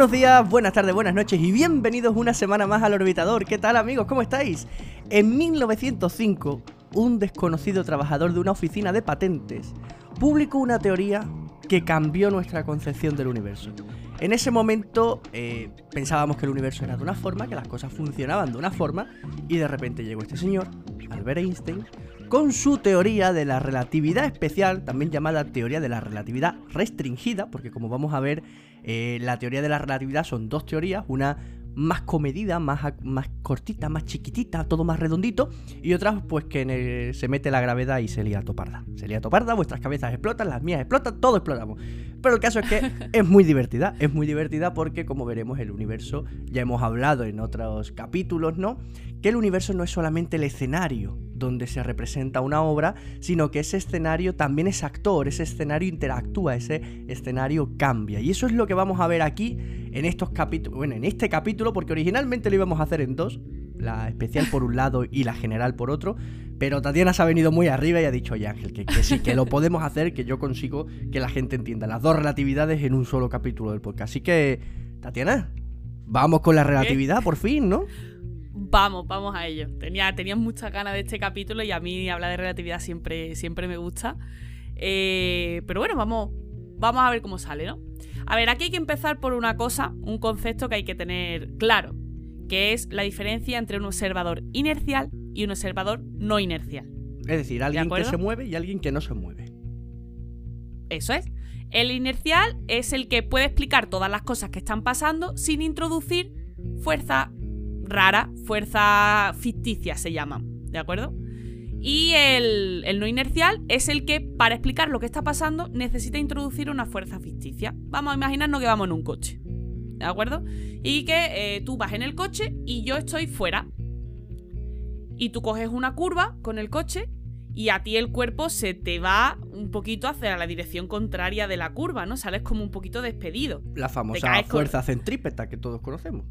Buenos días, buenas tardes, buenas noches y bienvenidos una semana más al Orbitador. ¿Qué tal amigos? ¿Cómo estáis? En 1905, un desconocido trabajador de una oficina de patentes publicó una teoría que cambió nuestra concepción del universo. En ese momento eh, pensábamos que el universo era de una forma, que las cosas funcionaban de una forma, y de repente llegó este señor, Albert Einstein, con su teoría de la relatividad especial, también llamada teoría de la relatividad restringida, porque como vamos a ver, eh, la teoría de la relatividad son dos teorías, una más comedida, más, más cortita, más chiquitita, todo más redondito, y otras pues que se mete la gravedad y se lía toparda. Se lía toparda, vuestras cabezas explotan, las mías explotan, todo explotamos. Pero el caso es que es muy divertida, es muy divertida porque como veremos el universo, ya hemos hablado en otros capítulos, ¿no? Que el universo no es solamente el escenario donde se representa una obra, sino que ese escenario también es actor, ese escenario interactúa, ese escenario cambia. Y eso es lo que vamos a ver aquí en estos capítulos, bueno, en este capítulo, porque originalmente lo íbamos a hacer en dos, la especial por un lado y la general por otro, pero Tatiana se ha venido muy arriba y ha dicho, oye Ángel, que, que sí, que lo podemos hacer, que yo consigo que la gente entienda las dos relatividades en un solo capítulo del podcast. Así que, Tatiana, vamos con la relatividad, por fin, ¿no? Vamos, vamos a ello. Tenía, tenía muchas ganas de este capítulo y a mí hablar de relatividad siempre, siempre me gusta. Eh, pero bueno, vamos, vamos a ver cómo sale, ¿no? A ver, aquí hay que empezar por una cosa, un concepto que hay que tener claro, que es la diferencia entre un observador inercial y un observador no inercial. Es decir, alguien que se mueve y alguien que no se mueve. Eso es. El inercial es el que puede explicar todas las cosas que están pasando sin introducir fuerza rara, fuerza ficticia se llaman, ¿de acuerdo? Y el, no inercial es el que, para explicar lo que está pasando, necesita introducir una fuerza ficticia. Vamos a imaginarnos que vamos en un coche, ¿de acuerdo? Y que eh, tú vas en el coche y yo estoy fuera. Y tú coges una curva con el coche y a ti el cuerpo se te va un poquito hacia la dirección contraria de la curva, ¿no? Sales como un poquito despedido. La famosa fuerza centrípeta que todos conocemos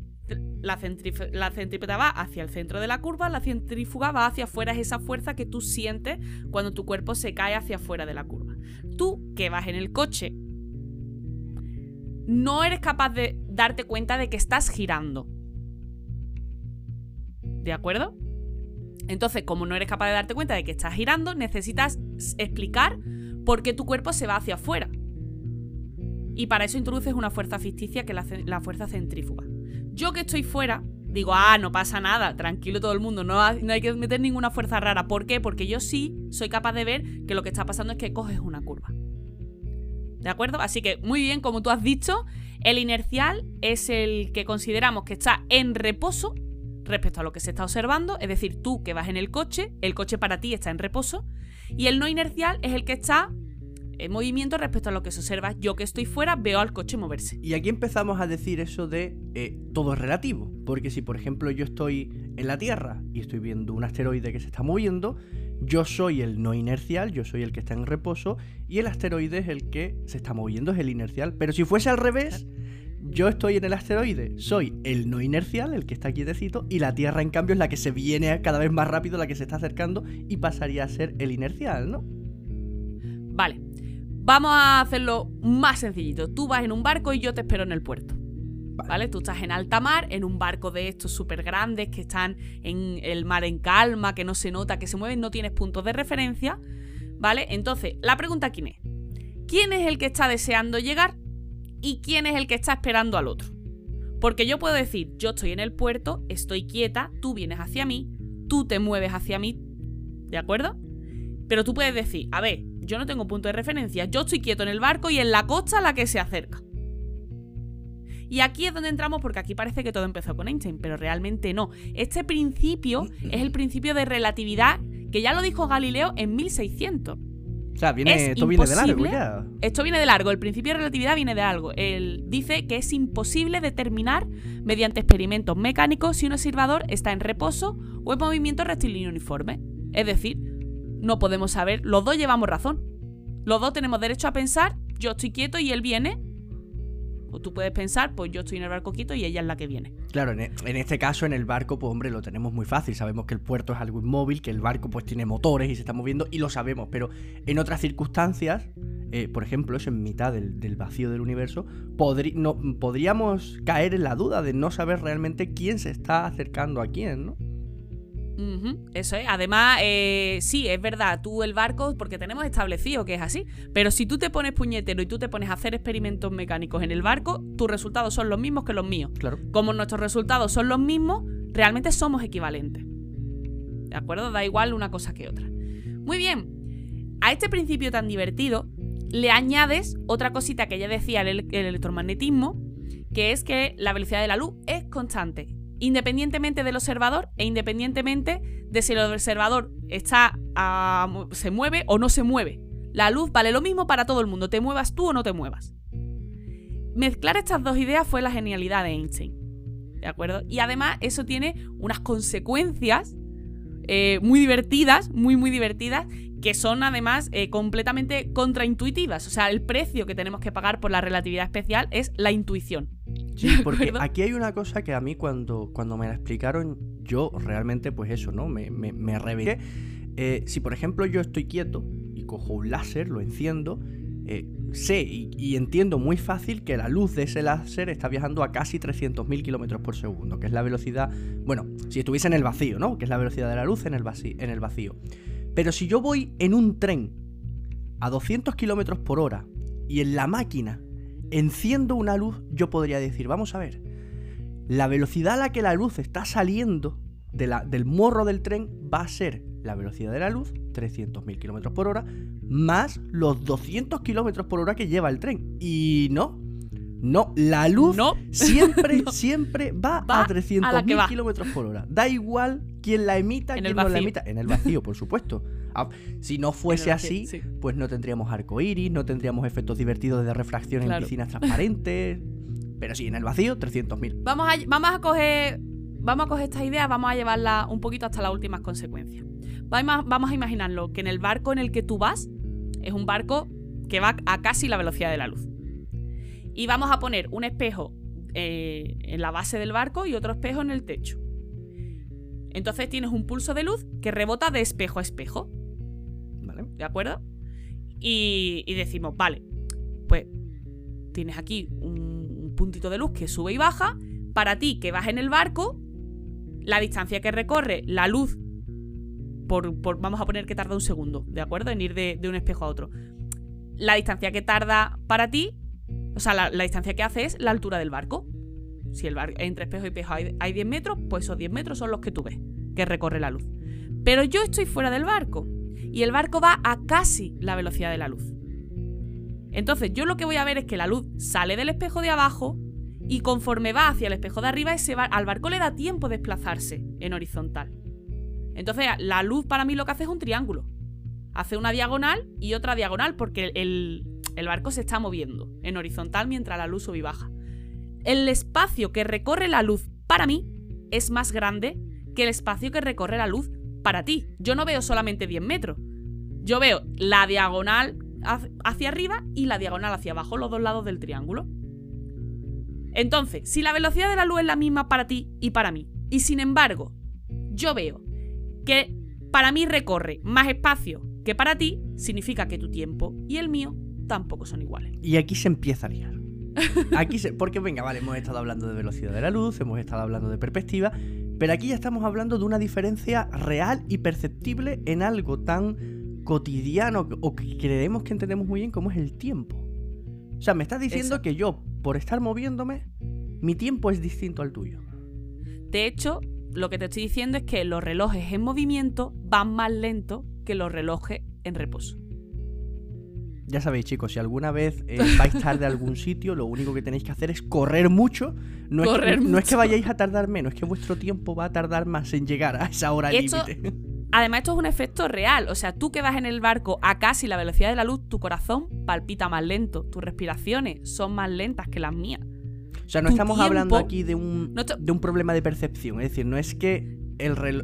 la, centrípeta va hacia el centro de la curva, la centrífuga va hacia afuera, es esa fuerza que tú sientes cuando tu cuerpo se cae hacia afuera de la curva. Tú, que vas en el coche, no eres capaz de darte cuenta de que estás girando. ¿De acuerdo? Entonces, como no eres capaz de darte cuenta de que estás girando, necesitas explicar por qué tu cuerpo se va hacia afuera. Y para eso introduces una fuerza ficticia que es la fuerza centrífuga. Yo que estoy fuera, digo, ah, no pasa nada, tranquilo todo el mundo, no, hay que meter ninguna fuerza rara. ¿Por qué? Porque yo sí soy capaz de ver que lo que está pasando es que coges una curva. ¿De acuerdo? Así que muy bien, como tú has dicho, el inercial es el que consideramos que está en reposo respecto a lo que se está observando, es decir, tú que vas en el coche, el coche para ti está en reposo, y el no inercial es el que está movimiento respecto a lo que se observa. Yo que estoy fuera veo al coche moverse. Y aquí empezamos a decir eso de eh, todo es relativo. Porque si por ejemplo yo estoy en la Tierra y estoy viendo un asteroide que se está moviendo, yo soy el no inercial, yo soy el que está en reposo y el asteroide es el que se está moviendo, es el inercial. Pero si fuese al revés, yo estoy en el asteroide, soy el no inercial, el que está quietecito, y la Tierra en cambio es la que se viene cada vez más rápido, la que se está acercando y pasaría a ser el inercial, ¿no? Vale. Vamos a hacerlo más sencillito. Tú vas en un barco y yo te espero en el puerto. ¿Vale? Tú estás en alta mar, en un barco de estos súper grandes que están en el mar en calma, que no se nota, que se mueven, no tienes puntos de referencia. ¿Vale? Entonces, la pregunta quién es. ¿Quién es el que está deseando llegar y quién es el que está esperando al otro? Porque yo puedo decir, yo estoy en el puerto, estoy quieta, tú vienes hacia mí, tú te mueves hacia mí, ¿de acuerdo? Pero tú puedes decir, a ver, yo no tengo punto de referencia. Yo estoy quieto en el barco y en la costa la que se acerca. Y aquí es donde entramos porque aquí parece que todo empezó con Einstein, pero realmente no. Este principio es el principio de relatividad que ya lo dijo Galileo en 1600. O sea, viene, esto viene de largo ya. Esto viene de largo, el principio de relatividad viene de algo. Él dice que es imposible determinar mediante experimentos mecánicos si un observador está en reposo o en movimiento rectilíneo uniforme. Es decir, no podemos saber. Los dos llevamos razón. Los dos tenemos derecho a pensar, yo estoy quieto y él viene. O tú puedes pensar, pues yo estoy en el barco quieto y ella es la que viene. Claro, en, e, este caso, en el barco, pues hombre, lo tenemos muy fácil. Sabemos que el puerto es algo inmóvil, que el barco pues tiene motores y se está moviendo y lo sabemos. Pero en otras circunstancias, eh, por ejemplo, eso en mitad del, vacío del universo, no, podríamos caer en la duda de no saber realmente quién se está acercando a quién, ¿no? Eso es. Además, eh, sí, es verdad, tú el barco, porque tenemos establecido que es así, pero si tú te pones puñetero y tú te pones a hacer experimentos mecánicos en el barco, tus resultados son los mismos que los míos. Claro. Como nuestros resultados son los mismos, realmente somos equivalentes. ¿De acuerdo? Da igual una cosa que otra. Muy bien. A este principio tan divertido le añades otra cosita que ya decía el, el electromagnetismo, que es que la velocidad de la luz es constante independientemente del observador e independientemente de si el observador está se mueve o no se mueve. La luz vale lo mismo para todo el mundo, te muevas tú o no te muevas. Mezclar estas dos ideas fue la genialidad de Einstein. ¿De acuerdo? Y además eso tiene unas consecuencias eh, muy divertidas, muy, muy divertidas, que son además eh, completamente contraintuitivas. O sea, el precio que tenemos que pagar por la relatividad especial es la intuición. Sí, porque aquí hay una cosa que a mí cuando, cuando me la explicaron, yo realmente, pues eso, ¿no? Me, me, me eh, si por ejemplo yo estoy quieto y cojo un láser, lo enciendo, eh, sé y, entiendo muy fácil que la luz de ese láser está viajando a casi 300.000 kilómetros por segundo, que es la velocidad, bueno, si estuviese en el vacío, ¿no? Que es la velocidad de la luz en el, en el vacío. Pero si yo voy en un tren a 200 kilómetros por hora y en la máquina enciendo una luz, yo podría decir, vamos a ver, la velocidad a la que la luz está saliendo de la, del morro del tren va a ser la velocidad de la luz, 300.000 km por hora, más los 200 km por hora que lleva el tren. Y no, no, la luz siempre, siempre va, a 300.000 kilómetros por hora. Da igual quién la emita, quién no la emita. En el vacío, por supuesto. Ah, si no fuese así, pues no tendríamos arcoiris, no tendríamos efectos divertidos de refracción en piscinas transparentes. Pero sí, en el vacío, 300.000. Vamos a, vamos a coger. Vamos a coger esta idea, vamos a llevarla un poquito hasta las últimas consecuencias. Vamos a imaginarlo que en el barco en el que tú vas es un barco que va a casi la velocidad de la luz. Y vamos a poner un espejo eh, en la base del barco y otro espejo en el techo. Entonces tienes un pulso de luz que rebota de espejo a espejo. ¿Vale? ¿De acuerdo? Y, decimos, vale, pues tienes aquí un, puntito de luz que sube y baja. Para ti que vas en el barco, la distancia que recorre la luz, por, vamos a poner que tarda un segundo, ¿de acuerdo? En ir de, de un espejo a otro. La distancia que tarda para ti o sea, la, distancia que hace es la altura del barco. Si el barco entre espejo y espejo hay, hay 10 metros, pues esos 10 metros son los que tú ves, que recorre la luz. Pero yo estoy fuera del barco y el barco va a casi la velocidad de la luz. Entonces yo lo que voy a ver es que la luz sale del espejo de abajo y conforme va hacia el espejo de arriba, al barco le da tiempo de desplazarse en horizontal. Entonces la luz para mí lo que hace es un triángulo. Hace una diagonal y otra diagonal porque el, el barco se está moviendo en horizontal mientras la luz sube y baja. El espacio que recorre la luz para mí es más grande que el espacio que recorre la luz para ti. Yo no veo solamente 10 metros. Yo veo la diagonal hacia arriba y la diagonal hacia abajo, los dos lados del triángulo. Entonces, si la velocidad de la luz es la misma para ti y para mí, y sin embargo, yo veo que para mí recorre más espacio que para ti, significa que tu tiempo y el mío tampoco son iguales. Y aquí se empieza a liar. Aquí se, porque venga, vale, hemos estado hablando de velocidad de la luz, hemos estado hablando de perspectiva, pero aquí ya estamos hablando de una diferencia real y perceptible en algo tan cotidiano o que creemos que entendemos muy bien como es el tiempo. O sea, me estás diciendo que yo, por estar moviéndome, mi tiempo es distinto al tuyo. De hecho, lo que te estoy diciendo es que los relojes en movimiento van más lento que los relojes en reposo. Ya sabéis, chicos, si alguna vez eh, vais tarde a algún sitio, lo único que tenéis que hacer es correr mucho. No, es, que, no es que vayáis a tardar menos, es que vuestro tiempo va a tardar más en llegar a esa hora límite. Además, esto es un efecto real. O sea, tú que vas en el barco a casi la velocidad de la luz, tu corazón palpita más lento, tus respiraciones son más lentas que las mías. O sea, no estamos hablando aquí de un, de un problema de percepción. Es decir, no es que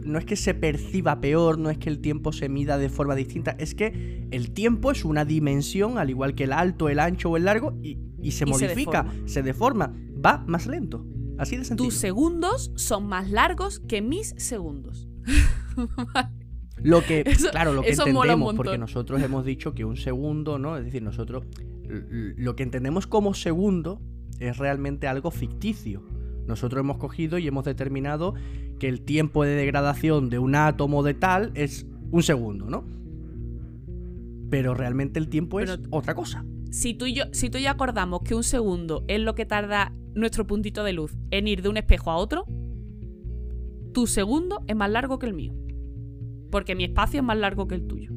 no es que se perciba peor, no es que el tiempo se mida de forma distinta, es que el tiempo es una dimensión, al igual que el alto, el ancho o el largo, y, se modifica, se deforma. va más lento. Así de sencillo. Tus segundos son más largos que mis segundos. Lo que, Eso- claro, lo que entendemos, porque nosotros hemos dicho que un segundo, ¿no? Es decir, nosotros lo que entendemos como segundo es realmente algo ficticio. Nosotros hemos cogido y hemos determinado que el tiempo de degradación de un átomo de tal es un segundo, ¿no? Pero realmente el tiempo es otra cosa. Si tú, y yo, si tú y yo acordamos que un segundo es lo que tarda nuestro puntito de luz en ir de un espejo a otro, tu segundo es más largo que el mío. Porque mi espacio es más largo que el tuyo.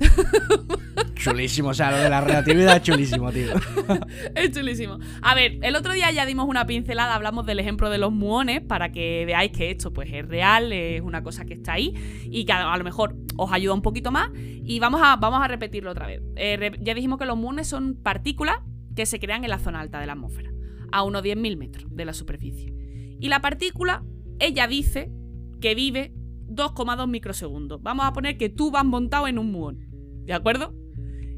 Chulísimo, o sea, lo de la relatividad es chulísimo, tío. Es chulísimo. A ver, el otro día ya dimos una pincelada, hablamos del ejemplo de los muones para que veáis que esto pues es real, es una cosa que está ahí y que a, lo mejor os ayuda un poquito más. Y vamos a, vamos a repetirlo otra vez. Eh, ya dijimos que los muones son partículas que se crean en la zona alta de la atmósfera, a unos 10.000 metros de la superficie. Y la partícula, ella dice que vive 2,2 microsegundos. Vamos a poner que tú vas montado en un muón, ¿de acuerdo?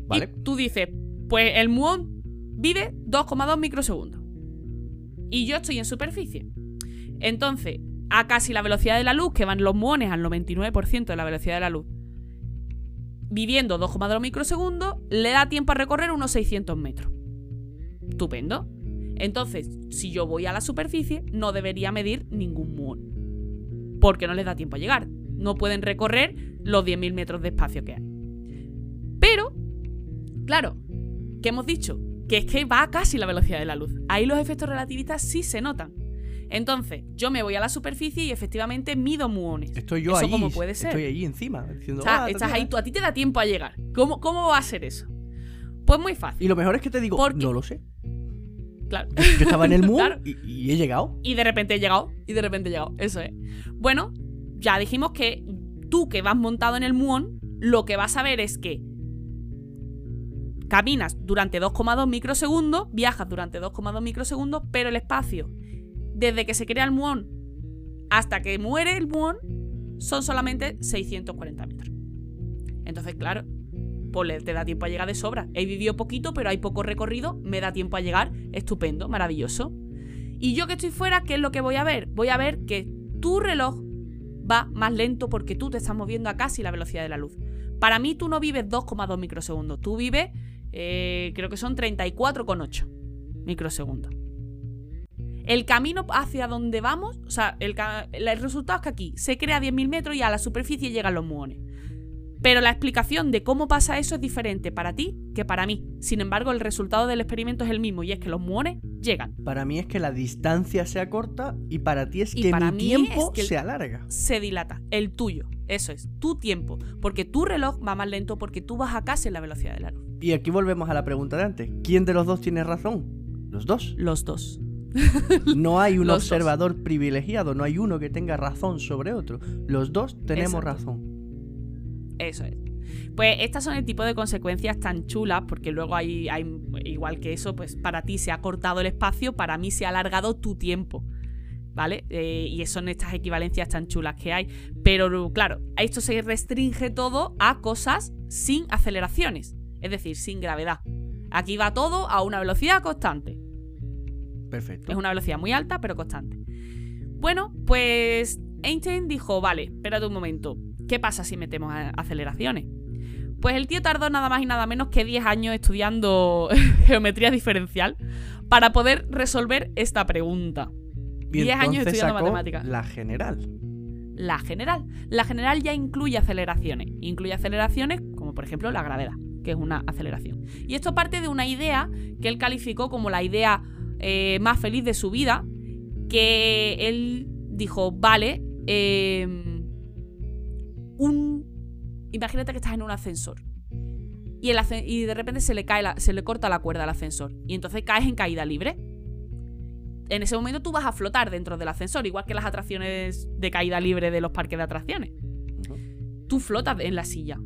Vale. Y tú dices, pues el muón vive 2,2 microsegundos. Y yo estoy en superficie. Entonces, a casi la velocidad de la luz, que van los muones al 99% de la velocidad de la luz, viviendo 2,2 microsegundos, le da tiempo a recorrer unos 600 metros. Estupendo. Entonces, si yo voy a la superficie, no debería medir ningún muón. Porque no les da tiempo a llegar. No pueden recorrer los 10.000 metros de espacio que hay. Pero, claro, ¿qué hemos dicho? Que es que va a casi la velocidad de la luz. Ahí los efectos relativistas sí se notan. Entonces, yo me voy a la superficie y efectivamente mido muones. Estoy yo ¿Eso ahí. cómo puede ser? Estoy ahí encima, diciendo. O sea, "Ah, estás tata". ahí, tú, a ti te da tiempo a llegar. ¿Cómo, cómo va a ser eso? Pues muy fácil. Y lo mejor es que te digo, Porque- no lo sé. Claro. Yo estaba en el mundo Claro. y, y he llegado. Y de repente he llegado. Y de repente he llegado. Eso es. Bueno, ya dijimos que tú que vas montado en el muón, lo que vas a ver es que caminas durante 2,2 microsegundos, viajas durante 2,2 microsegundos, pero el espacio, desde que se crea el muón hasta que muere el muón, son solamente 640 metros. Entonces, claro, pues te da tiempo a llegar de sobra. He vivido poquito, pero hay poco recorrido, me da tiempo a llegar, estupendo, maravilloso. Y yo que estoy fuera, ¿qué es lo que voy a ver? Voy a ver que tu reloj va más lento porque tú te estás moviendo a casi la velocidad de la luz. Para mí tú no vives 2,2 microsegundos, tú vives, eh, creo que son 34,8 microsegundos. El camino hacia donde vamos, o sea, el, el resultado es que aquí se crea 10.000 metros y a la superficie llegan los muones. Pero la explicación de cómo pasa eso es diferente para ti que para mí. Sin embargo, el resultado del experimento es el mismo y es que los muones llegan. Para mí es que la distancia sea corta y para ti es Y que para mi tiempo es que se alarga. se dilata. El tuyo. Eso es, tu tiempo. Porque tu reloj va más lento porque tú vas a casi en la velocidad de la luz. Y aquí volvemos a la pregunta de antes. ¿Quién de los dos tiene razón? Los dos. Los dos. No hay un dos. observador privilegiado, no hay uno que tenga razón sobre otro. Los dos tenemos Exacto. razón. Eso es. Pues estas son el tipo de consecuencias tan chulas, porque luego hay, hay igual que eso, pues para ti se ha cortado el espacio, para mí se ha alargado tu tiempo. ¿Vale? Eh, y son estas equivalencias tan chulas que hay. Pero claro, a esto se restringe todo a cosas sin aceleraciones, es decir, sin gravedad. Aquí va todo a una velocidad constante. Perfecto. Es una velocidad muy alta, pero constante. Bueno, pues Einstein dijo, vale, espérate un momento, ¿qué pasa si metemos aceleraciones? Pues el tío tardó nada más y nada menos que 10 años estudiando geometría diferencial para poder resolver esta pregunta. Y 10 años estudiando sacó matemáticas. La general. La general. La general ya incluye aceleraciones. Incluye aceleraciones como por ejemplo la gravedad, que es una aceleración. Y esto parte de una idea que él calificó como la idea eh, más feliz de su vida, que él dijo, vale, eh, un... Imagínate que estás en un ascensor. Y, el y de repente se le, cae la- se le corta la cuerda al ascensor. Y entonces caes en caída libre en ese momento tú vas a flotar dentro del ascensor, igual que las atracciones de caída libre de los parques de atracciones. Tú flotas en la silla.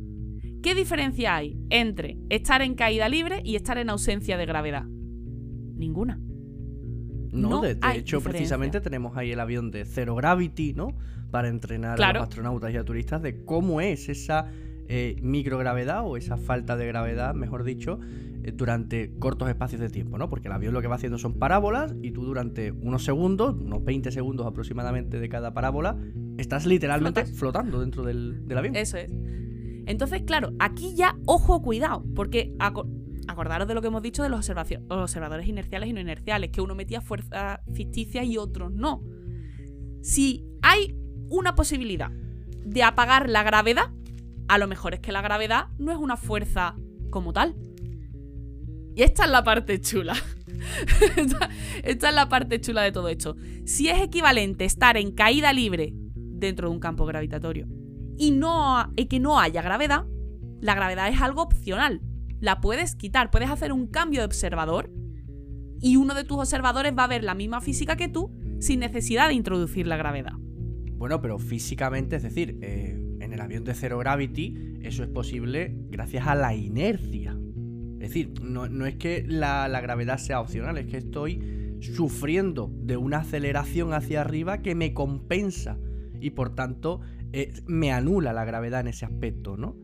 ¿Qué diferencia hay entre estar en caída libre y estar en ausencia de gravedad? Ninguna. No, No de, hecho, diferencia. precisamente tenemos ahí el avión de Zero Gravity, ¿no? Para entrenar a los astronautas y a turistas de cómo es esa eh, microgravedad o esa falta de gravedad, mejor dicho, eh, durante cortos espacios de tiempo, ¿no? Porque el avión lo que va haciendo son parábolas y tú durante unos segundos, unos 20 segundos aproximadamente de cada parábola, estás literalmente flotando dentro del, avión. Eso es. Entonces, claro, aquí ya, ojo, cuidado, porque acordaros de lo que hemos dicho de los observadores inerciales y no inerciales, que uno metía fuerza ficticia y otros no. Si hay una posibilidad de apagar la gravedad, a lo mejor es que la gravedad no es una fuerza como tal. Y esta es la parte chula. esta, es la parte chula de todo esto. Si es equivalente estar en caída libre dentro de un campo gravitatorio y, no, y que no haya gravedad, la gravedad es algo opcional. La puedes quitar, puedes hacer un cambio de observador y uno de tus observadores va a ver la misma física que tú sin necesidad de introducir la gravedad. Bueno, pero físicamente, es decir, eh, en el avión de Zero Gravity eso es posible gracias a la inercia. Es decir, no, es que la, gravedad sea opcional, es que estoy sufriendo de una aceleración hacia arriba que me compensa y por tanto eh, me anula la gravedad en ese aspecto, ¿no?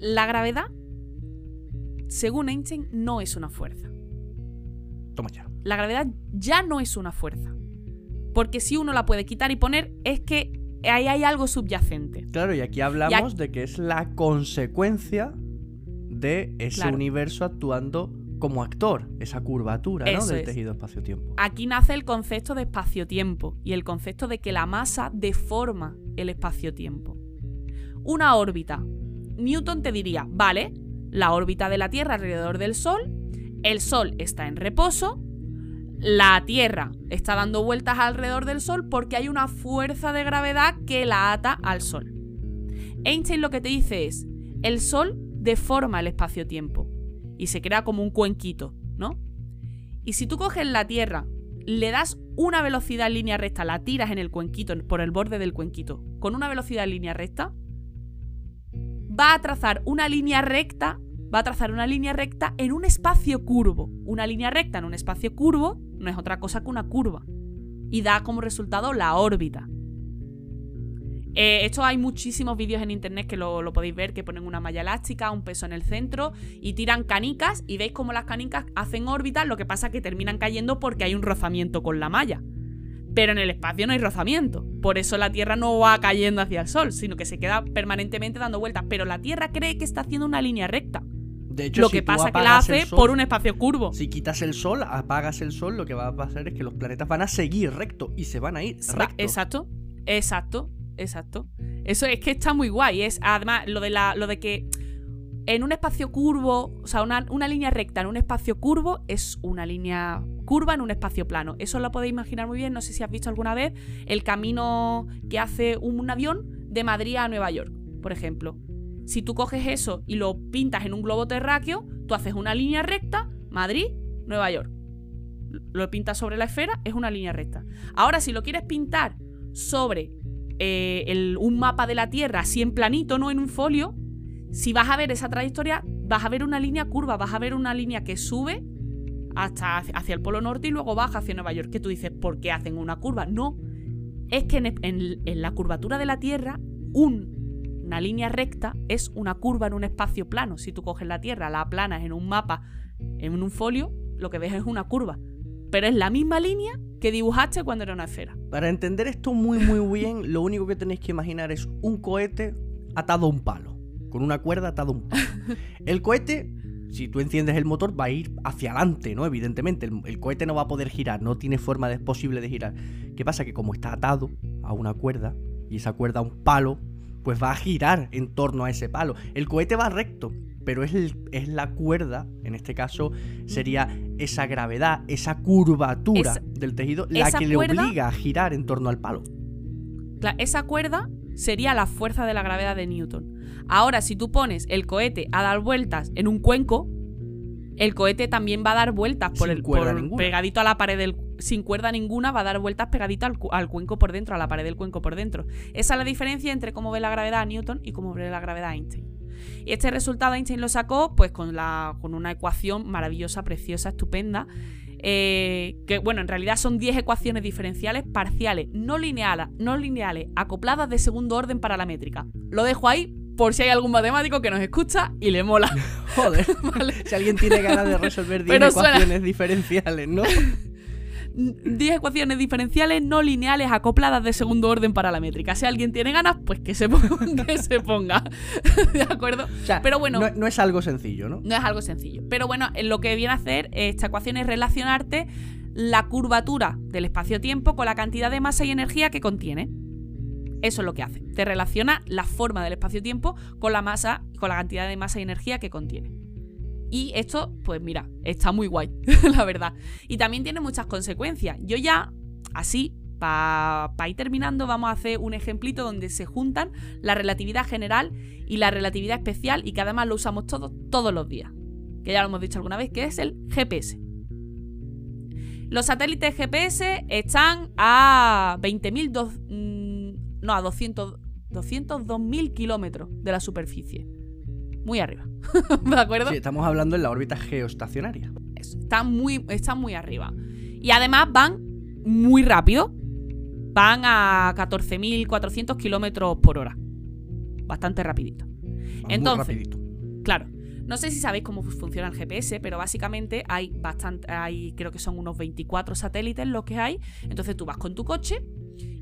La gravedad, según Einstein, no es una fuerza. Toma ya. La gravedad ya no es una fuerza. Porque si uno la puede quitar y poner, es que ahí hay algo subyacente. Claro, y aquí hablamos de que es la consecuencia de ese universo actuando como actor, esa curvatura del tejido espacio-tiempo. Aquí nace el concepto de espacio-tiempo y el concepto de que la masa deforma el espacio-tiempo. Una órbita. Newton te diría, vale, la órbita de la Tierra alrededor del Sol, el Sol está en reposo, la Tierra está dando vueltas alrededor del Sol porque hay una fuerza de gravedad que la ata al Sol. Einstein lo que te dice es, el Sol deforma el espacio-tiempo y se crea como un cuenquito, ¿no? Y si tú coges la Tierra, le das una velocidad en línea recta, la tiras en el cuenquito, por el borde del cuenquito, con una velocidad en línea recta, va a trazar una línea recta, va a trazar una línea recta en un espacio curvo. Una línea recta en un espacio curvo no es otra cosa que una curva. Y da como resultado la órbita. Eh, esto hay muchísimos vídeos en internet que lo, podéis ver, que ponen una malla elástica, un peso en el centro y tiran canicas y veis cómo las canicas hacen órbitas, lo que pasa es que terminan cayendo porque hay un rozamiento con la malla. Pero en el espacio no hay rozamiento. Por eso la Tierra no va cayendo hacia el Sol, sino que se queda permanentemente dando vueltas. Pero la Tierra cree que está haciendo una línea recta. De hecho, lo que pasa es que la hace por un espacio curvo. Si quitas el sol, apagas el sol, lo que va a pasar es que los planetas van a seguir recto y se van a ir recto. Exacto, exacto exacto. Eso es que está muy guay. Es además lo de la. lo de que en un espacio curvo, o sea, una, línea recta en un espacio curvo es una línea curva en un espacio plano. Eso lo podéis imaginar muy bien. No sé si has visto alguna vez el camino que hace un avión de Madrid a Nueva York, por ejemplo. Si tú coges eso y lo pintas en un globo terráqueo, tú haces una línea recta, Madrid, Nueva York. Lo pintas sobre la esfera, es una línea recta. Ahora, si lo quieres pintar sobre eh, un mapa de la Tierra así en planito, no en un folio, si vas a ver esa trayectoria, vas a ver una línea curva, vas a ver una línea que sube hasta hacia el Polo Norte y luego baja hacia Nueva York. Que tú dices, ¿por qué hacen una curva? No, es que en, la curvatura de la Tierra, una línea recta es una curva en un espacio plano. Si tú coges la Tierra, la planas en un mapa, en un folio, lo que ves es una curva. Pero es la misma línea que dibujaste cuando era una esfera. Para entender esto muy muy bien, lo único que tenéis que imaginar es un cohete atado a un palo, con una cuerda atado a un palo. El cohete, si tú enciendes el motor, va a ir hacia adelante, ¿no? Evidentemente, el, cohete no va a poder girar, no tiene forma de, posible de girar. ¿Qué pasa? Que como está atado a una cuerda, y esa cuerda a un palo, pues va a girar en torno a ese palo. El cohete va recto, pero es, es la cuerda, en este caso sería esa gravedad, esa curvatura del tejido, la que le obliga a girar en torno al palo. esa cuerda sería la fuerza de la gravedad de Newton. Ahora, si tú pones el cohete a dar vueltas en un cuenco, el cohete también va a dar vueltas por el pegadito a la pared del sin cuerda ninguna va a dar vueltas pegadito al, al, cuenco por dentro, a la pared del cuenco por dentro. Esa es la diferencia entre cómo ve la gravedad Newton y cómo ve la gravedad Einstein. Y este resultado Einstein lo sacó pues con, la, con una ecuación maravillosa, preciosa, estupenda. Eh, que bueno, en realidad son 10 ecuaciones diferenciales parciales, no lineales, no lineales, acopladas de segundo orden para la métrica. Lo dejo ahí por si hay algún matemático que nos escucha y le mola. Joder. Si alguien tiene ganas de resolver 10 ecuaciones diferenciales, ¿no? 10 ecuaciones diferenciales no lineales acopladas de segundo orden para la métrica. Si alguien tiene ganas, pues que se ponga. que se ponga. ¿De acuerdo? Pero bueno. No, es algo sencillo, ¿no? No es algo sencillo. Pero bueno, lo que viene a hacer esta ecuación es relacionarte la curvatura del espacio-tiempo con la cantidad de masa y energía que contiene. Eso es lo que hace. Te relaciona la forma del espacio-tiempo con la masa, con la cantidad de masa y energía que contiene. Y esto, pues mira, está muy guay, la verdad. Y también tiene muchas consecuencias. Yo ya, así, para ir terminando, vamos a hacer un ejemplito donde se juntan la relatividad general y la relatividad especial y que además lo usamos todos, todos los días. Que ya lo hemos dicho alguna vez, que es el GPS. Los satélites GPS están a 20.000, mm, no, a 200, 202.000 kilómetros de la superficie muy arriba. ¿De acuerdo? Sí, estamos hablando en la órbita geoestacionaria. están muy, están muy arriba. Y además van muy rápido. Van a 14.400 kilómetros por hora. Bastante rapidito. Entonces, claro, no sé si sabéis cómo funciona el GPS, pero básicamente hay bastante, hay, creo que son unos 24 satélites los que hay. Entonces tú vas con tu coche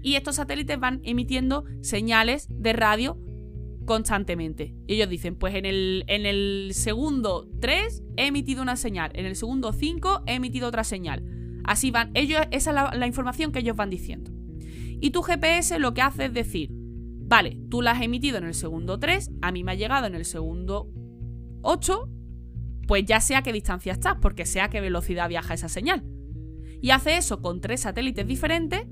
y estos satélites van emitiendo señales de radio constantemente. Y ellos dicen, pues en el, en el segundo 3 he emitido una señal, en el segundo 5 he emitido otra señal. Así van, ellos, esa es la, información que ellos van diciendo. Y tu GPS lo que hace es decir, vale, tú la has emitido en el segundo 3, a mí me ha llegado en el segundo 8, pues ya sé a qué distancia estás, porque sé a qué velocidad viaja esa señal. Y hace eso con tres satélites diferentes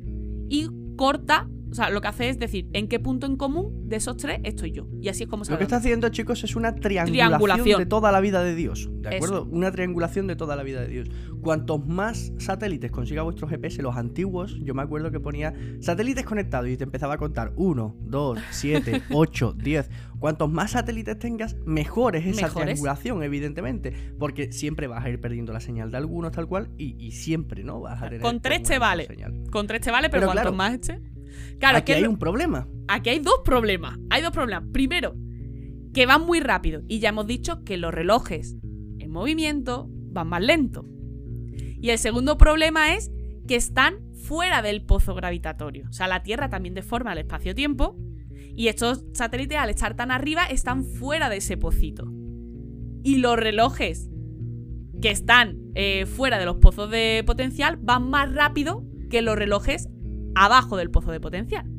y corta o sea, lo que hace es decir, ¿en qué punto en común de esos tres estoy yo? Y así es como se Lo que está haciendo, chicos, es una triangulación, de toda la vida de Dios. ¿De acuerdo? Una triangulación de toda la vida de Dios. Cuantos más satélites consiga vuestro GPS, los antiguos, yo me acuerdo que ponía satélites conectados y te empezaba a contar 1, 2, 7, 8, 10. Cuantos más satélites tengas, mejor es esa triangulación, evidentemente. Porque siempre vas a ir perdiendo la señal de algunos, tal cual, y, siempre, ¿no? Vas a tener. Con tres te vale. Con tres te vale, pero, cuantos más este. Claro, aquí hay un problema. Aquí hay dos problemas. Hay dos problemas. Primero, que van muy rápido. Y ya hemos dicho que los relojes en movimiento van más lento. Y el segundo problema es que están fuera del pozo gravitatorio. O sea, la Tierra también deforma el espacio-tiempo. Y estos satélites, al estar tan arriba, están fuera de ese pocito. Y los relojes que están eh, fuera de los pozos de potencial van más rápido que los relojes abajo del pozo de potencial.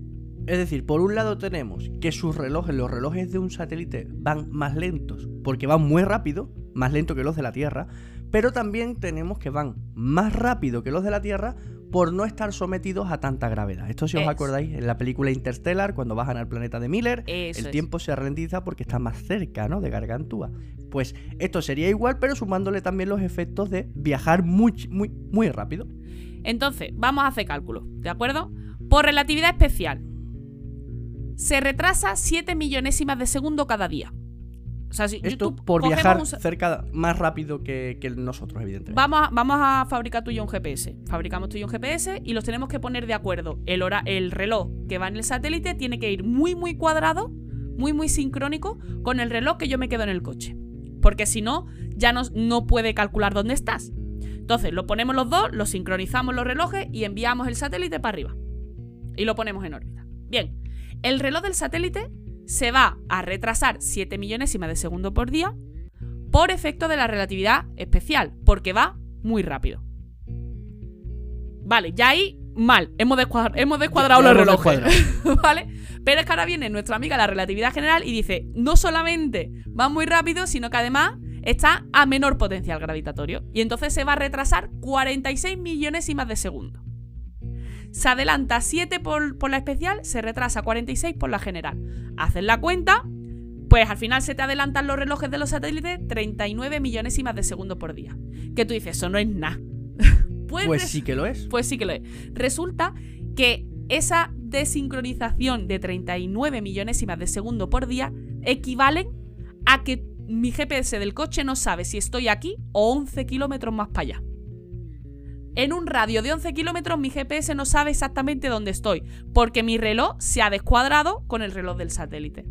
Es decir, por un lado tenemos que sus relojes, los relojes de un satélite, van más lentos porque van muy rápido, más lento que los de la Tierra, pero también tenemos que van más rápido que los de la Tierra por no estar sometidos a tanta gravedad. Esto si os acordáis, en la película Interstellar, cuando bajan al planeta de Miller, el tiempo se ralentiza porque está más cerca, ¿no? De Gargantúa. Pues esto sería igual, pero sumándole también los efectos de viajar muy, muy, muy rápido. Entonces, vamos a hacer cálculo, ¿de acuerdo? Por relatividad especial, se retrasa 7 millonésimas de segundo cada día. O sea, si Esto por viajar cerca más rápido que, nosotros, evidentemente. Vamos a, vamos a fabricar tú y yo un GPS. Fabricamos tú y yo un GPS y los tenemos que poner de acuerdo. El, hora, el reloj que va en el satélite tiene que ir muy, muy cuadrado, muy, muy sincrónico con el reloj que yo me quedo en el coche. Porque si no, ya no, no puede calcular dónde estás. Entonces, lo ponemos los dos, lo sincronizamos los relojes y enviamos el satélite para arriba. Y lo ponemos en órbita. Bien, el reloj del satélite se va a retrasar 7 millonésimas de segundo por día por efecto de la relatividad especial, porque va muy rápido. Vale, ya ahí mal, hemos, hemos descuadrado los relojes. ¿Vale? Pero es que ahora viene nuestra amiga la relatividad general y dice, no solamente va muy rápido, sino que además está a menor potencial gravitatorio y entonces se va a retrasar 46 millonésimas de segundo. Se adelanta 7 por, la especial, se retrasa 46 por la general. Haces la cuenta, pues al final se te adelantan los relojes de los satélites 39 millonésimas de segundo por día. Que tú dices, eso no es nada. pues, pues sí que lo es. Pues sí que lo es. Resulta que esa desincronización de 39 millonésimas de segundo por día equivalen a que mi GPS del coche no sabe si estoy aquí o 11 kilómetros más para allá. En un radio de 11 kilómetros mi GPS no sabe exactamente dónde estoy, porque mi reloj se ha descuadrado con el reloj del satélite.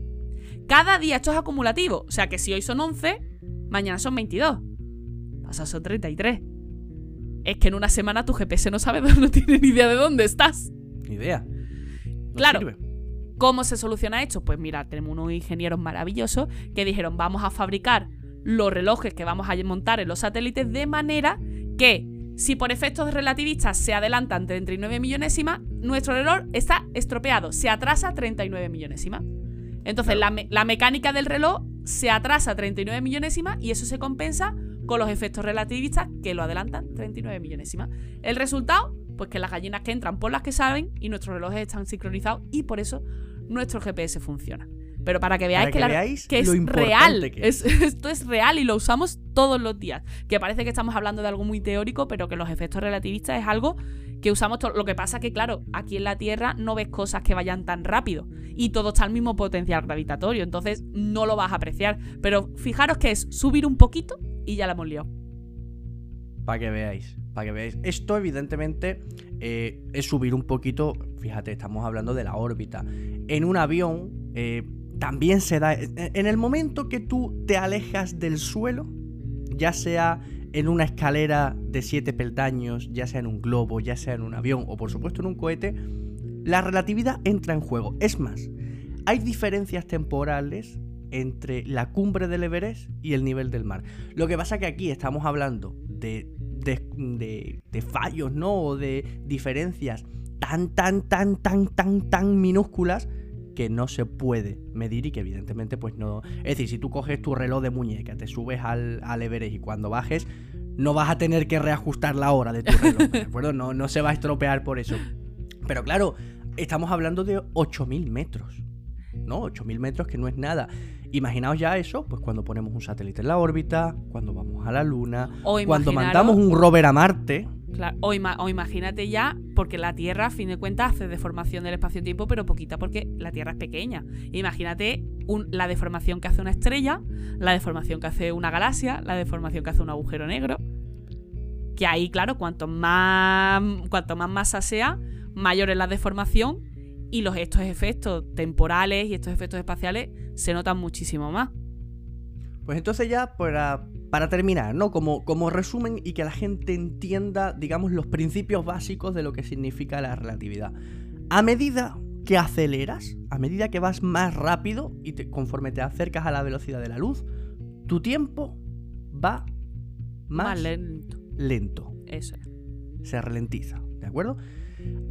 Cada día esto es acumulativo. O sea que si hoy son 11, mañana son 22. Pasado son 33. Es que en una semana tu GPS no sabe, no tiene ni idea de dónde estás. Ni idea. claro. ¿Cómo se soluciona esto? Pues mira, tenemos unos ingenieros maravillosos que dijeron vamos a fabricar los relojes que vamos a montar en los satélites de manera que si por efectos relativistas se adelantan 39 millonésimas, nuestro reloj está estropeado, se atrasa 39 millonésimas. Entonces la, la, mecánica del reloj se atrasa 39 millonésimas y eso se compensa con los efectos relativistas que lo adelantan 39 millonésimas. El resultado, pues que las gallinas que entran por las que saben y nuestros relojes están sincronizados y por eso nuestro GPS funciona. Pero para que veáis que, es real. esto es real y lo usamos todos los días. Que parece que estamos hablando de algo muy teórico, pero que los efectos relativistas es algo que usamos todo. Lo que pasa que, claro, aquí en la Tierra no ves cosas que vayan tan rápido. Y todo está al mismo potencial gravitatorio. Entonces no lo vas a apreciar. Pero fijaros que es subir un poquito y ya la hemos liado. Para que veáis, para que veáis. Esto, evidentemente, eh, es subir un poquito. Fíjate, estamos hablando de la órbita. En un avión. Eh, también se da en el momento que tú te alejas del suelo, ya sea en una escalera de siete peldaños, ya sea en un globo, ya sea en un avión o por supuesto en un cohete, la relatividad entra en juego. Es más, hay diferencias temporales entre la cumbre del Everest y el nivel del mar. Lo que pasa que aquí estamos hablando de, de, fallos, ¿no? O de diferencias tan, tan, tan, tan, tan, tan minúsculas que no se puede medir y que evidentemente pues no... Es decir, si tú coges tu reloj de muñeca, te subes al, al Everest y cuando bajes no vas a tener que reajustar la hora de tu reloj, ¿de acuerdo? No, no se va a estropear por eso. Pero claro, estamos hablando de 8.000 metros, ¿no? 8.000 metros que no es nada. Imaginaos ya eso, pues cuando ponemos un satélite en la órbita, cuando vamos a la Luna, cuando mandamos un rover a Marte, o, imagínate ya, porque la Tierra, a fin de cuentas, hace deformación del espacio-tiempo, pero poquita porque la Tierra es pequeña. Imagínate la deformación que hace una estrella, la deformación que hace una galaxia, la deformación que hace un agujero negro. Que ahí, claro, cuanto más, cuanto más masa sea, mayor es la deformación y los, estos efectos temporales y estos efectos espaciales se notan muchísimo más. Pues entonces ya para, para terminar, ¿no? Como, como resumen y que la gente entienda, digamos, los principios básicos de lo que significa la relatividad. A medida que aceleras, a medida que vas más rápido y conforme te acercas a la velocidad de la luz, tu tiempo va más, lento. lento. Eso Se ralentiza, ¿de acuerdo?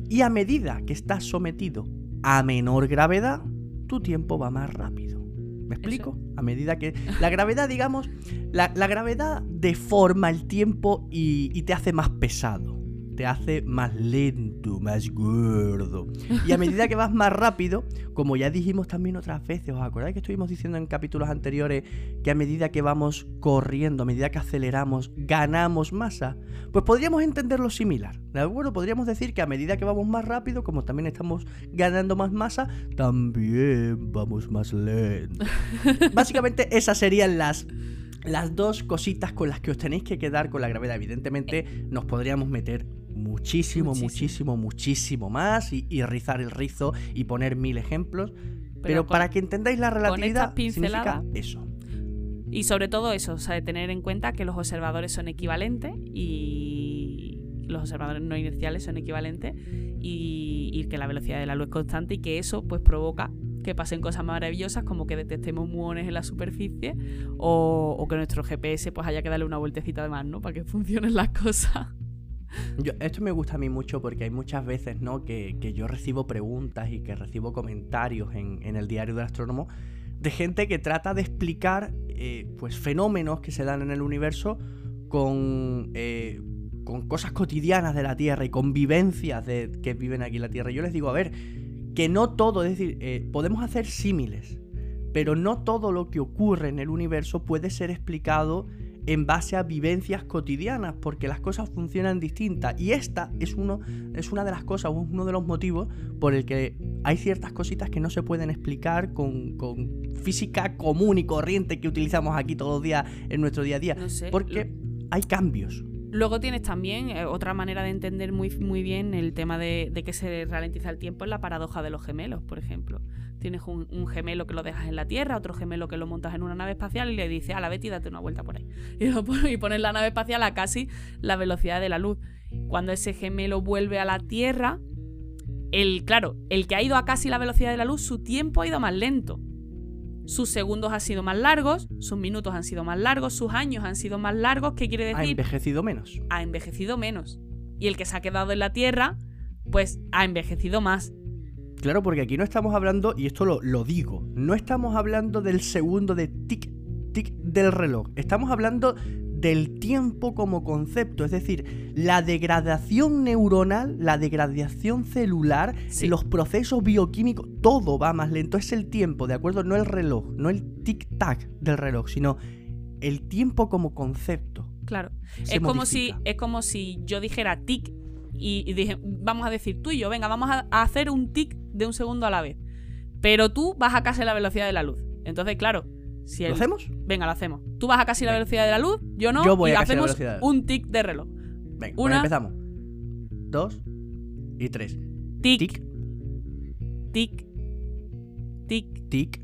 Y a medida que estás sometido a menor gravedad, tu tiempo va más rápido. ¿Me explico? A medida que. La gravedad, digamos. La, gravedad deforma el tiempo y te hace más pesado te hace más lento, más gordo. Y a medida que vas más rápido, como ya dijimos también otras veces, ¿os acordáis que estuvimos diciendo en capítulos anteriores que a medida que vamos corriendo, a medida que aceleramos, ganamos masa? Pues podríamos entenderlo similar, ¿de acuerdo? Podríamos decir que a medida que vamos más rápido, como también estamos ganando más masa, también vamos más lento. Básicamente esas serían las las dos cositas con las que os tenéis que quedar con la gravedad. Evidentemente nos podríamos meter muchísimo, muchísimo, muchísimo, más y, rizar el rizo y poner mil ejemplos. Pero, para que entendáis la relatividad, significa eso. Y sobre todo eso, o sea, de tener en cuenta que los observadores son equivalentes y los observadores no inerciales son equivalentes y, y, que la velocidad de la luz es constante y que eso pues provoca que pasen cosas maravillosas como que detectemos muones en la superficie o, que nuestro GPS pues haya que darle una vueltecita de más, ¿no? Para que funcionen las cosas. Esto me gusta a mí mucho porque hay muchas veces, ¿no? Que, yo recibo preguntas y que recibo comentarios en, el diario del astrónomo de gente que trata de explicar eh, pues fenómenos que se dan en el universo con, eh, con cosas cotidianas de la Tierra y con vivencias de, que viven aquí en la Tierra. Yo les digo, a ver, que no todo, es decir, eh, podemos hacer símiles, pero no todo lo que ocurre en el universo puede ser explicado en base a vivencias cotidianas, porque las cosas funcionan distintas. Y esta es, uno, es una de las cosas, uno de los motivos por el que hay ciertas cositas que no se pueden explicar con, física común y corriente que utilizamos aquí todos los días en nuestro día a día. porque hay cambios. Luego tienes también eh, otra manera de entender muy, muy bien el tema de, que se ralentiza el tiempo en la paradoja de los gemelos, por ejemplo. Tienes un, gemelo que lo dejas en la Tierra, otro gemelo que lo montas en una nave espacial y le dices, a la Betty, date una vuelta por ahí. Y, pones la nave espacial a casi la velocidad de la luz. Cuando ese gemelo vuelve a la Tierra, el, claro, el que ha ido a casi la velocidad de la luz, su tiempo ha ido más lento. Sus segundos han sido más largos, sus minutos han sido más largos, sus años han sido más largos. ¿Qué quiere decir? Ha envejecido menos. Ha envejecido menos. Y el que se ha quedado en la Tierra, pues ha envejecido más. Claro, porque aquí no estamos hablando, y esto lo, lo digo, no estamos hablando del segundo de tic, tic del reloj. Estamos hablando del tiempo como concepto, es decir, la degradación neuronal, la degradación celular, los procesos bioquímicos, todo va más lento, es el tiempo, ¿de acuerdo? No el reloj, no el tic-tac del reloj, sino el tiempo como concepto. Claro, es como, si, es como si yo dijera tic y, dije, vamos a decir tú y yo, venga, vamos a, hacer un tic de un segundo a la vez. Pero tú vas a casi la velocidad de la luz. Entonces, claro, ¿Lo hacemos? Venga, lo hacemos. Tú vas a casi la velocidad de la luz, yo no, yo voy y a hacemos un tic de reloj. Venga, pues empezamos. Dos y tres. Tic. Tic. Tic. Tic. Tic.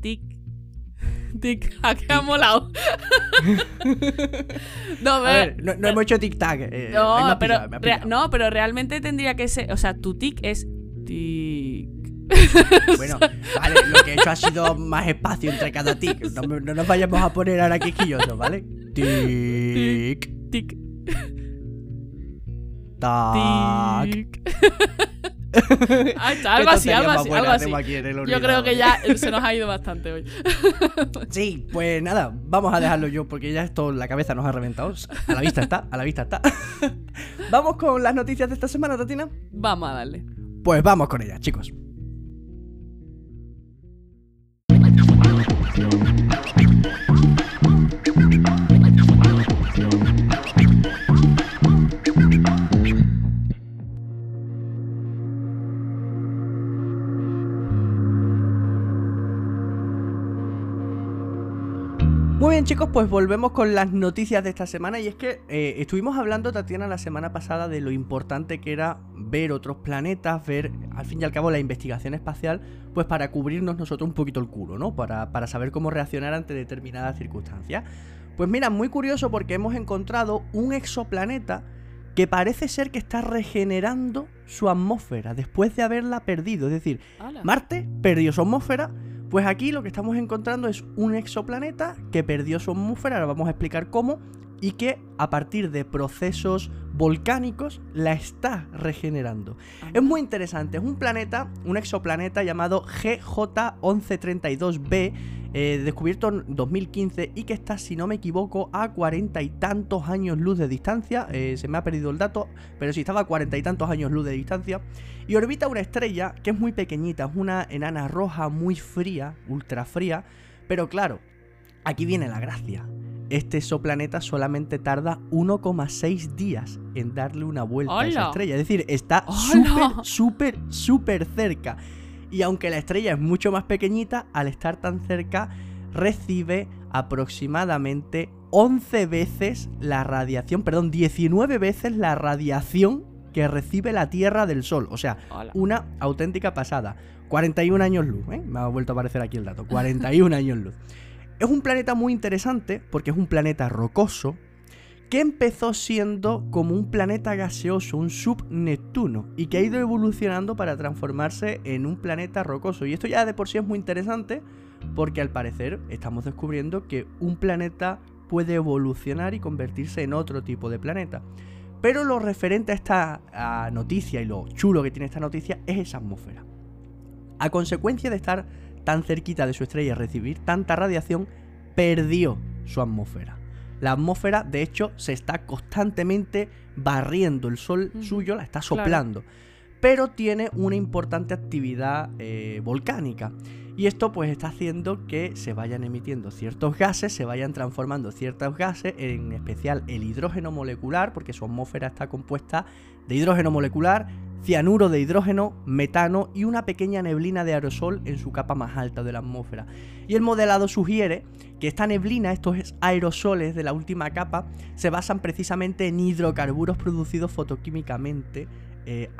Tic. Tic. ¿A qué ha molado? no, a ver, no, hemos hecho tic-tac. Eh, no, pero, no, pero realmente tendría que ser. O sea, tu tic es. Tic. Bueno, vale, lo que he hecho ha sido más espacio entre cada tic. No, nos vayamos a poner ahora quisquillosos, ¿vale? Tic. Tic. Tac. algo así, algo así, algo así. Yo creo que ya se nos ha ido bastante hoy. sí, pues nada, vamos a dejarlo yo porque ya esto la cabeza nos ha reventado. A la vista está, a la vista está. ¿Vamos con las noticias de esta semana, Tatina? Vamos a darle. Pues vamos con ellas, chicos. Chicos, pues volvemos con las noticias de esta semana y es que eh, estuvimos hablando, Tatiana, la semana pasada de lo importante que era ver otros planetas, ver al fin y al cabo la investigación espacial, pues para cubrirnos nosotros un poquito el culo, ¿no? Para, para saber cómo reaccionar ante determinadas circunstancias. Pues mira, muy curioso porque hemos encontrado un exoplaneta que parece ser que está regenerando su atmósfera después de haberla perdido. Es decir, Marte perdió su atmósfera pues aquí lo que estamos encontrando es un exoplaneta que perdió su atmósfera, ahora vamos a explicar cómo, y que a partir de procesos volcánicos la está regenerando. Es muy interesante, es un planeta, un exoplaneta llamado GJ1132b, eh, descubierto en 2015 y que está, si no me equivoco, a cuarenta y tantos años luz de distancia. Eh, se me ha perdido el dato, pero sí estaba a cuarenta y tantos años luz de distancia. Y orbita una estrella que es muy pequeñita, es una enana roja muy fría, ultra fría. Pero claro, aquí viene la gracia. Este exoplaneta solamente tarda 1,6 días en darle una vuelta a esa estrella. Es decir, está súper, súper, súper cerca. Y aunque la estrella es mucho más pequeñita, al estar tan cerca, recibe aproximadamente 11 veces la radiación, perdón, 19 veces la radiación que recibe la Tierra del Sol. O sea, una auténtica pasada. 41 años luz, ¿eh? Me ha vuelto a aparecer aquí el dato. 41 años luz. Es un planeta muy interesante porque es un planeta rocoso, que empezó siendo como un planeta gaseoso, un sub-Neptuno, y que ha ido evolucionando para transformarse en un planeta rocoso. Y esto ya de por sí es muy interesante, porque al parecer estamos descubriendo que un planeta puede evolucionar y convertirse en otro tipo de planeta. Pero lo referente a esta noticia y lo chulo que tiene esta noticia es esa atmósfera. A consecuencia de estar tan cerquita de su estrella y recibir tanta radiación, perdió su atmósfera. La atmósfera, de hecho, se está constantemente barriendo. El sol suyo la está soplando. Pero tiene una importante actividad eh, volcánica. Y esto pues está haciendo que se vayan emitiendo ciertos gases, se vayan transformando ciertos gases, en especial el hidrógeno molecular, porque su atmósfera está compuesta de hidrógeno molecular, cianuro de hidrógeno, metano y una pequeña neblina de aerosol en su capa más alta de la atmósfera. Y el modelado sugiere que esta neblina, estos aerosoles de la última capa, se basan precisamente en hidrocarburos producidos fotoquímicamente eh,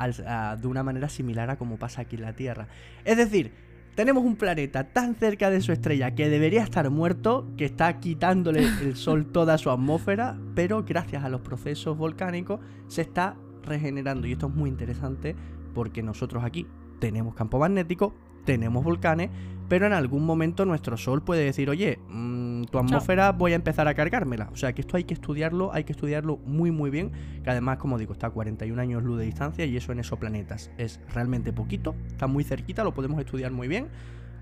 de una manera similar a como pasa aquí en la Tierra. Es decir, tenemos un planeta tan cerca de su estrella que debería estar muerto, que está quitándole el Sol toda su atmósfera, pero gracias a los procesos volcánicos se está regenerando. Y esto es muy interesante porque nosotros aquí tenemos campo magnético, tenemos volcanes, pero en algún momento nuestro Sol puede decir, oye, mm, tu atmósfera voy a empezar a cargármela. O sea que esto hay que estudiarlo, hay que estudiarlo muy muy bien, que además, como digo, está a 41 años luz de distancia y eso en exoplanetas es realmente poquito, está muy cerquita, lo podemos estudiar muy bien.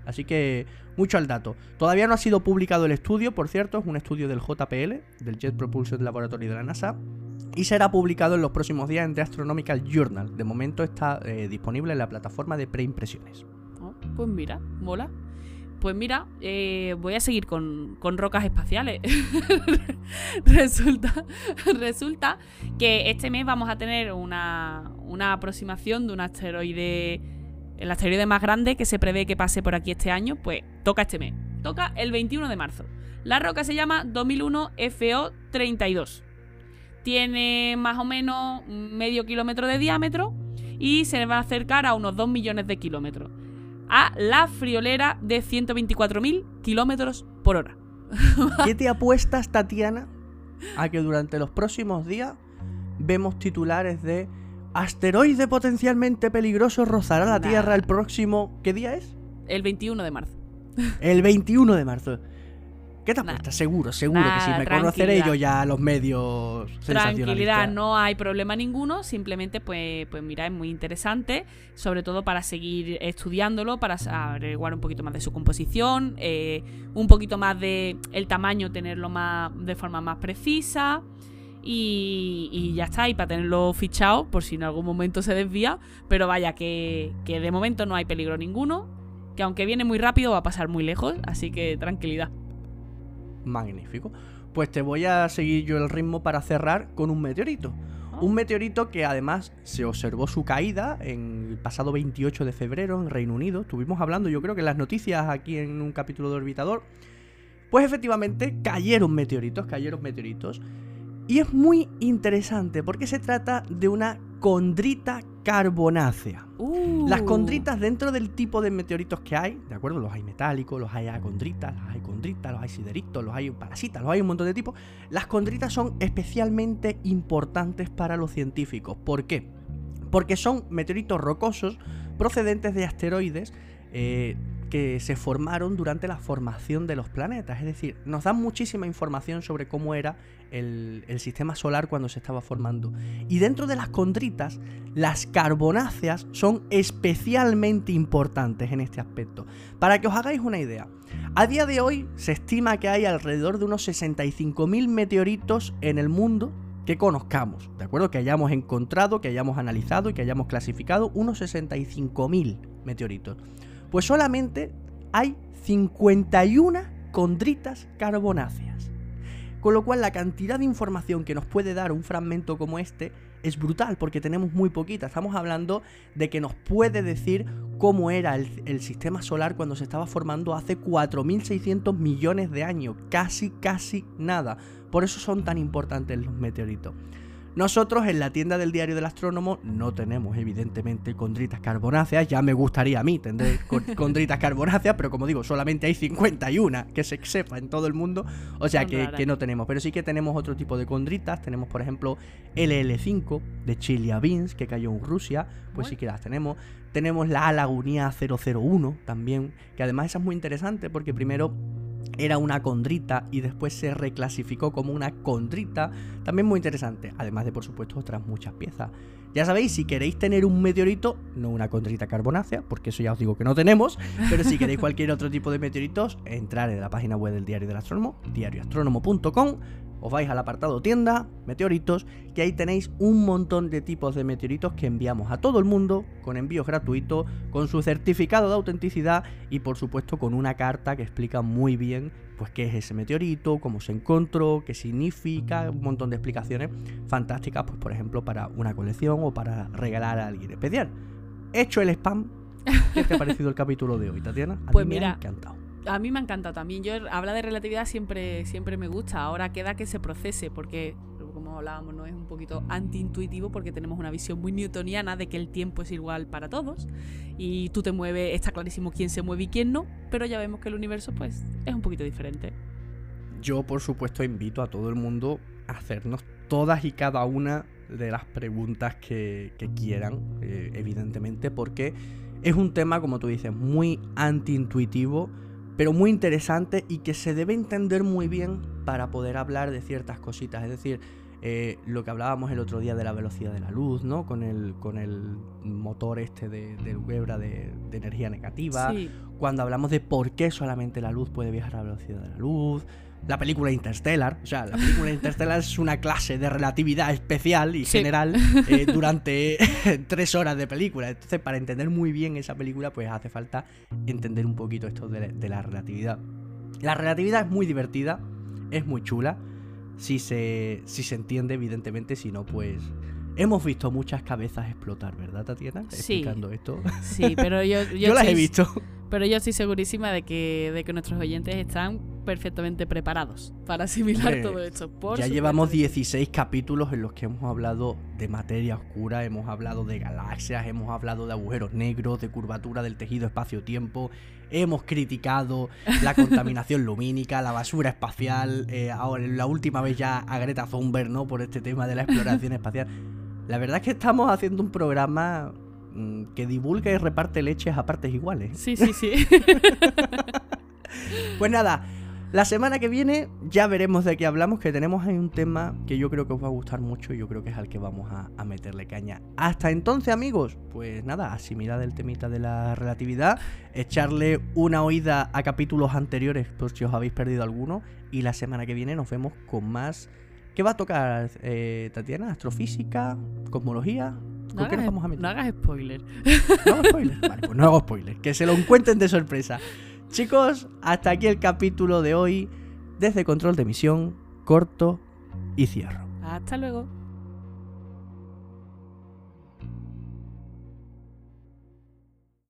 Así que mucho al dato. Todavía no ha sido publicado el estudio, por cierto, es un estudio del JPL, del Jet Propulsion Laboratory de la NASA, y será publicado en los próximos días en The Astronomical Journal. De momento está eh, disponible en la plataforma de preimpresiones. Pues mira, mola. Pues mira, eh, voy a seguir con, rocas espaciales. resulta, resulta que este mes vamos a tener una, una aproximación de un asteroide, el asteroide más grande que se prevé que pase por aquí este año, pues toca este mes. Toca el 21 de marzo. La roca se llama 2001 FO32. Tiene más o menos medio kilómetro de diámetro y se va a acercar a unos 2 millones de kilómetros a la friolera de 124.000 kilómetros por hora. ¿Qué te apuestas, Tatiana, a que durante los próximos días vemos titulares de asteroide potencialmente peligroso rozará la Tierra el próximo... ¿Qué día es? El 21 de marzo. El 21 de marzo. ¿Qué te apuestas? Seguro, seguro que sí. Me conoceré yo ya los medios Tranquilidad, no hay problema ninguno. Simplemente, pues, pues mira, es muy interesante. Sobre todo para seguir estudiándolo, para averiguar un poquito más de su composición, eh, un poquito más de el tamaño, tenerlo más de forma más precisa. Y, ya está, y para tenerlo fichado por si en algún momento se desvía. Pero vaya, que, que de momento no hay peligro ninguno. Que aunque viene muy rápido, va a pasar muy lejos. Así que tranquilidad magnífico. Pues te voy a seguir yo el ritmo para cerrar con un meteorito. Ah. Un meteorito que además se observó su caída en el pasado 28 de febrero en Reino Unido. Estuvimos hablando, yo creo que en las noticias aquí en un capítulo de Orbitador. Pues efectivamente cayeron meteoritos, cayeron meteoritos. Y es muy interesante porque se trata de una condrita carbonácea. Uh. Las condritas dentro del tipo de meteoritos que hay, ¿de acuerdo? Los hay metálicos, los hay acondritas, los hay condritas, los hay sideritos, los hay parasitas, los hay un montón de tipos. Las condritas son especialmente importantes para los científicos. ¿Por qué? Porque son meteoritos rocosos procedentes de asteroides eh, que se formaron durante la formación de los planetas. Es decir, nos dan muchísima información sobre cómo era el, sistema solar cuando se estaba formando. Y dentro de las condritas, las carbonáceas son especialmente importantes en este aspecto. Para que os hagáis una idea, a día de hoy se estima que hay alrededor de unos 65.000 meteoritos en el mundo que conozcamos, ¿de acuerdo? Que hayamos encontrado, que hayamos analizado y que hayamos clasificado unos 65.000 meteoritos. Pues solamente hay 51 condritas carbonáceas. Con lo cual la cantidad de información que nos puede dar un fragmento como este es brutal porque tenemos muy poquita. Estamos hablando de que nos puede decir cómo era el, el sistema solar cuando se estaba formando hace 4.600 millones de años. Casi, casi nada. Por eso son tan importantes los meteoritos. Nosotros en la tienda del diario del astrónomo no tenemos evidentemente condritas carbonáceas, ya me gustaría a mí tener condritas carbonáceas, pero como digo, solamente hay 51 que se sepa en todo el mundo, o sea que, no tenemos, pero sí que tenemos otro tipo de condritas, tenemos por ejemplo LL5 de Chelyabinsk que cayó en Rusia, pues sí que las tenemos, tenemos la Lagunia 001 también, que además esa es muy interesante porque primero era una condrita y después se reclasificó como una condrita, también muy interesante, además de por supuesto otras muchas piezas. Ya sabéis, si queréis tener un meteorito, no una condrita carbonácea, porque eso ya os digo que no tenemos, pero si queréis cualquier otro tipo de meteoritos, entrar en la página web del Diario del Astrónomo, diarioastrónomo.com, os vais al apartado tienda, meteoritos, que ahí tenéis un montón de tipos de meteoritos que enviamos a todo el mundo con envíos gratuitos, con su certificado de autenticidad y por supuesto con una carta que explica muy bien pues qué es ese meteorito, cómo se encontró, qué significa, un montón de explicaciones fantásticas, pues por ejemplo para una colección o para regalar a alguien especial. Hecho el spam, ¿qué te ha parecido el capítulo de hoy, Tatiana? pues mí mira, me ha encantado a mí me encanta también. Yo habla de relatividad siempre, siempre me gusta. Ahora queda que se procese, porque como hablábamos, no es un poquito antiintuitivo porque tenemos una visión muy newtoniana de que el tiempo es igual para todos y tú te mueves, está clarísimo quién se mueve y quién no, pero ya vemos que el universo pues es un poquito diferente. Yo por supuesto invito a todo el mundo a hacernos todas y cada una de las preguntas que, quieran, eh, evidentemente, porque es un tema, como tú dices, muy antiintuitivo pero muy interesante y que se debe entender muy bien para poder hablar de ciertas cositas. Es decir, eh, lo que hablábamos el otro día de la velocidad de la luz, ¿no? Con el, con el motor este de, del Webra de, energía negativa. Cuando hablamos de por qué solamente la luz puede viajar a la velocidad de la luz la película Interstellar. O sea, la película Interstellar es una clase de relatividad especial y general eh, durante tres horas de película. Entonces, para entender muy bien esa película, pues hace falta entender un poquito esto de, la relatividad. La relatividad es muy divertida, es muy chula. Si se, si se entiende, evidentemente, si no, pues Hemos visto muchas cabezas explotar, ¿verdad, Tatiana? Explicando esto. Sí, pero yo... Yo, las he visto. Pero yo estoy segurísima de que, de que nuestros oyentes están perfectamente preparados para asimilar todo esto. ya llevamos 16 capítulos en los que hemos hablado de materia oscura, hemos hablado de galaxias, hemos hablado de agujeros negros, de curvatura del tejido espacio-tiempo, hemos criticado la contaminación lumínica, la basura espacial, eh, ahora la última vez ya a Greta Thunberg, ¿no? Por este tema de la exploración espacial. La verdad es que estamos haciendo un programa que divulga y reparte leches a partes iguales. Sí, sí, sí. pues nada, la semana que viene ya veremos de qué hablamos, que tenemos ahí un tema que yo creo que os va a gustar mucho y yo creo que es al que vamos a, meterle caña. Hasta entonces, amigos, pues nada, asimilad el temita de la relatividad, echarle una oída a capítulos anteriores por si os habéis perdido alguno y la semana que viene nos vemos con más ¿Qué va a tocar, eh, Tatiana? ¿Astrofísica? ¿Cosmología? No hagas, vamos a no hagas spoiler. ¿No hago spoiler? Vale, pues no hago spoiler. Que se lo encuentren de sorpresa. Chicos, hasta aquí el capítulo de hoy. Desde Control de Misión, corto y cierro. Hasta luego.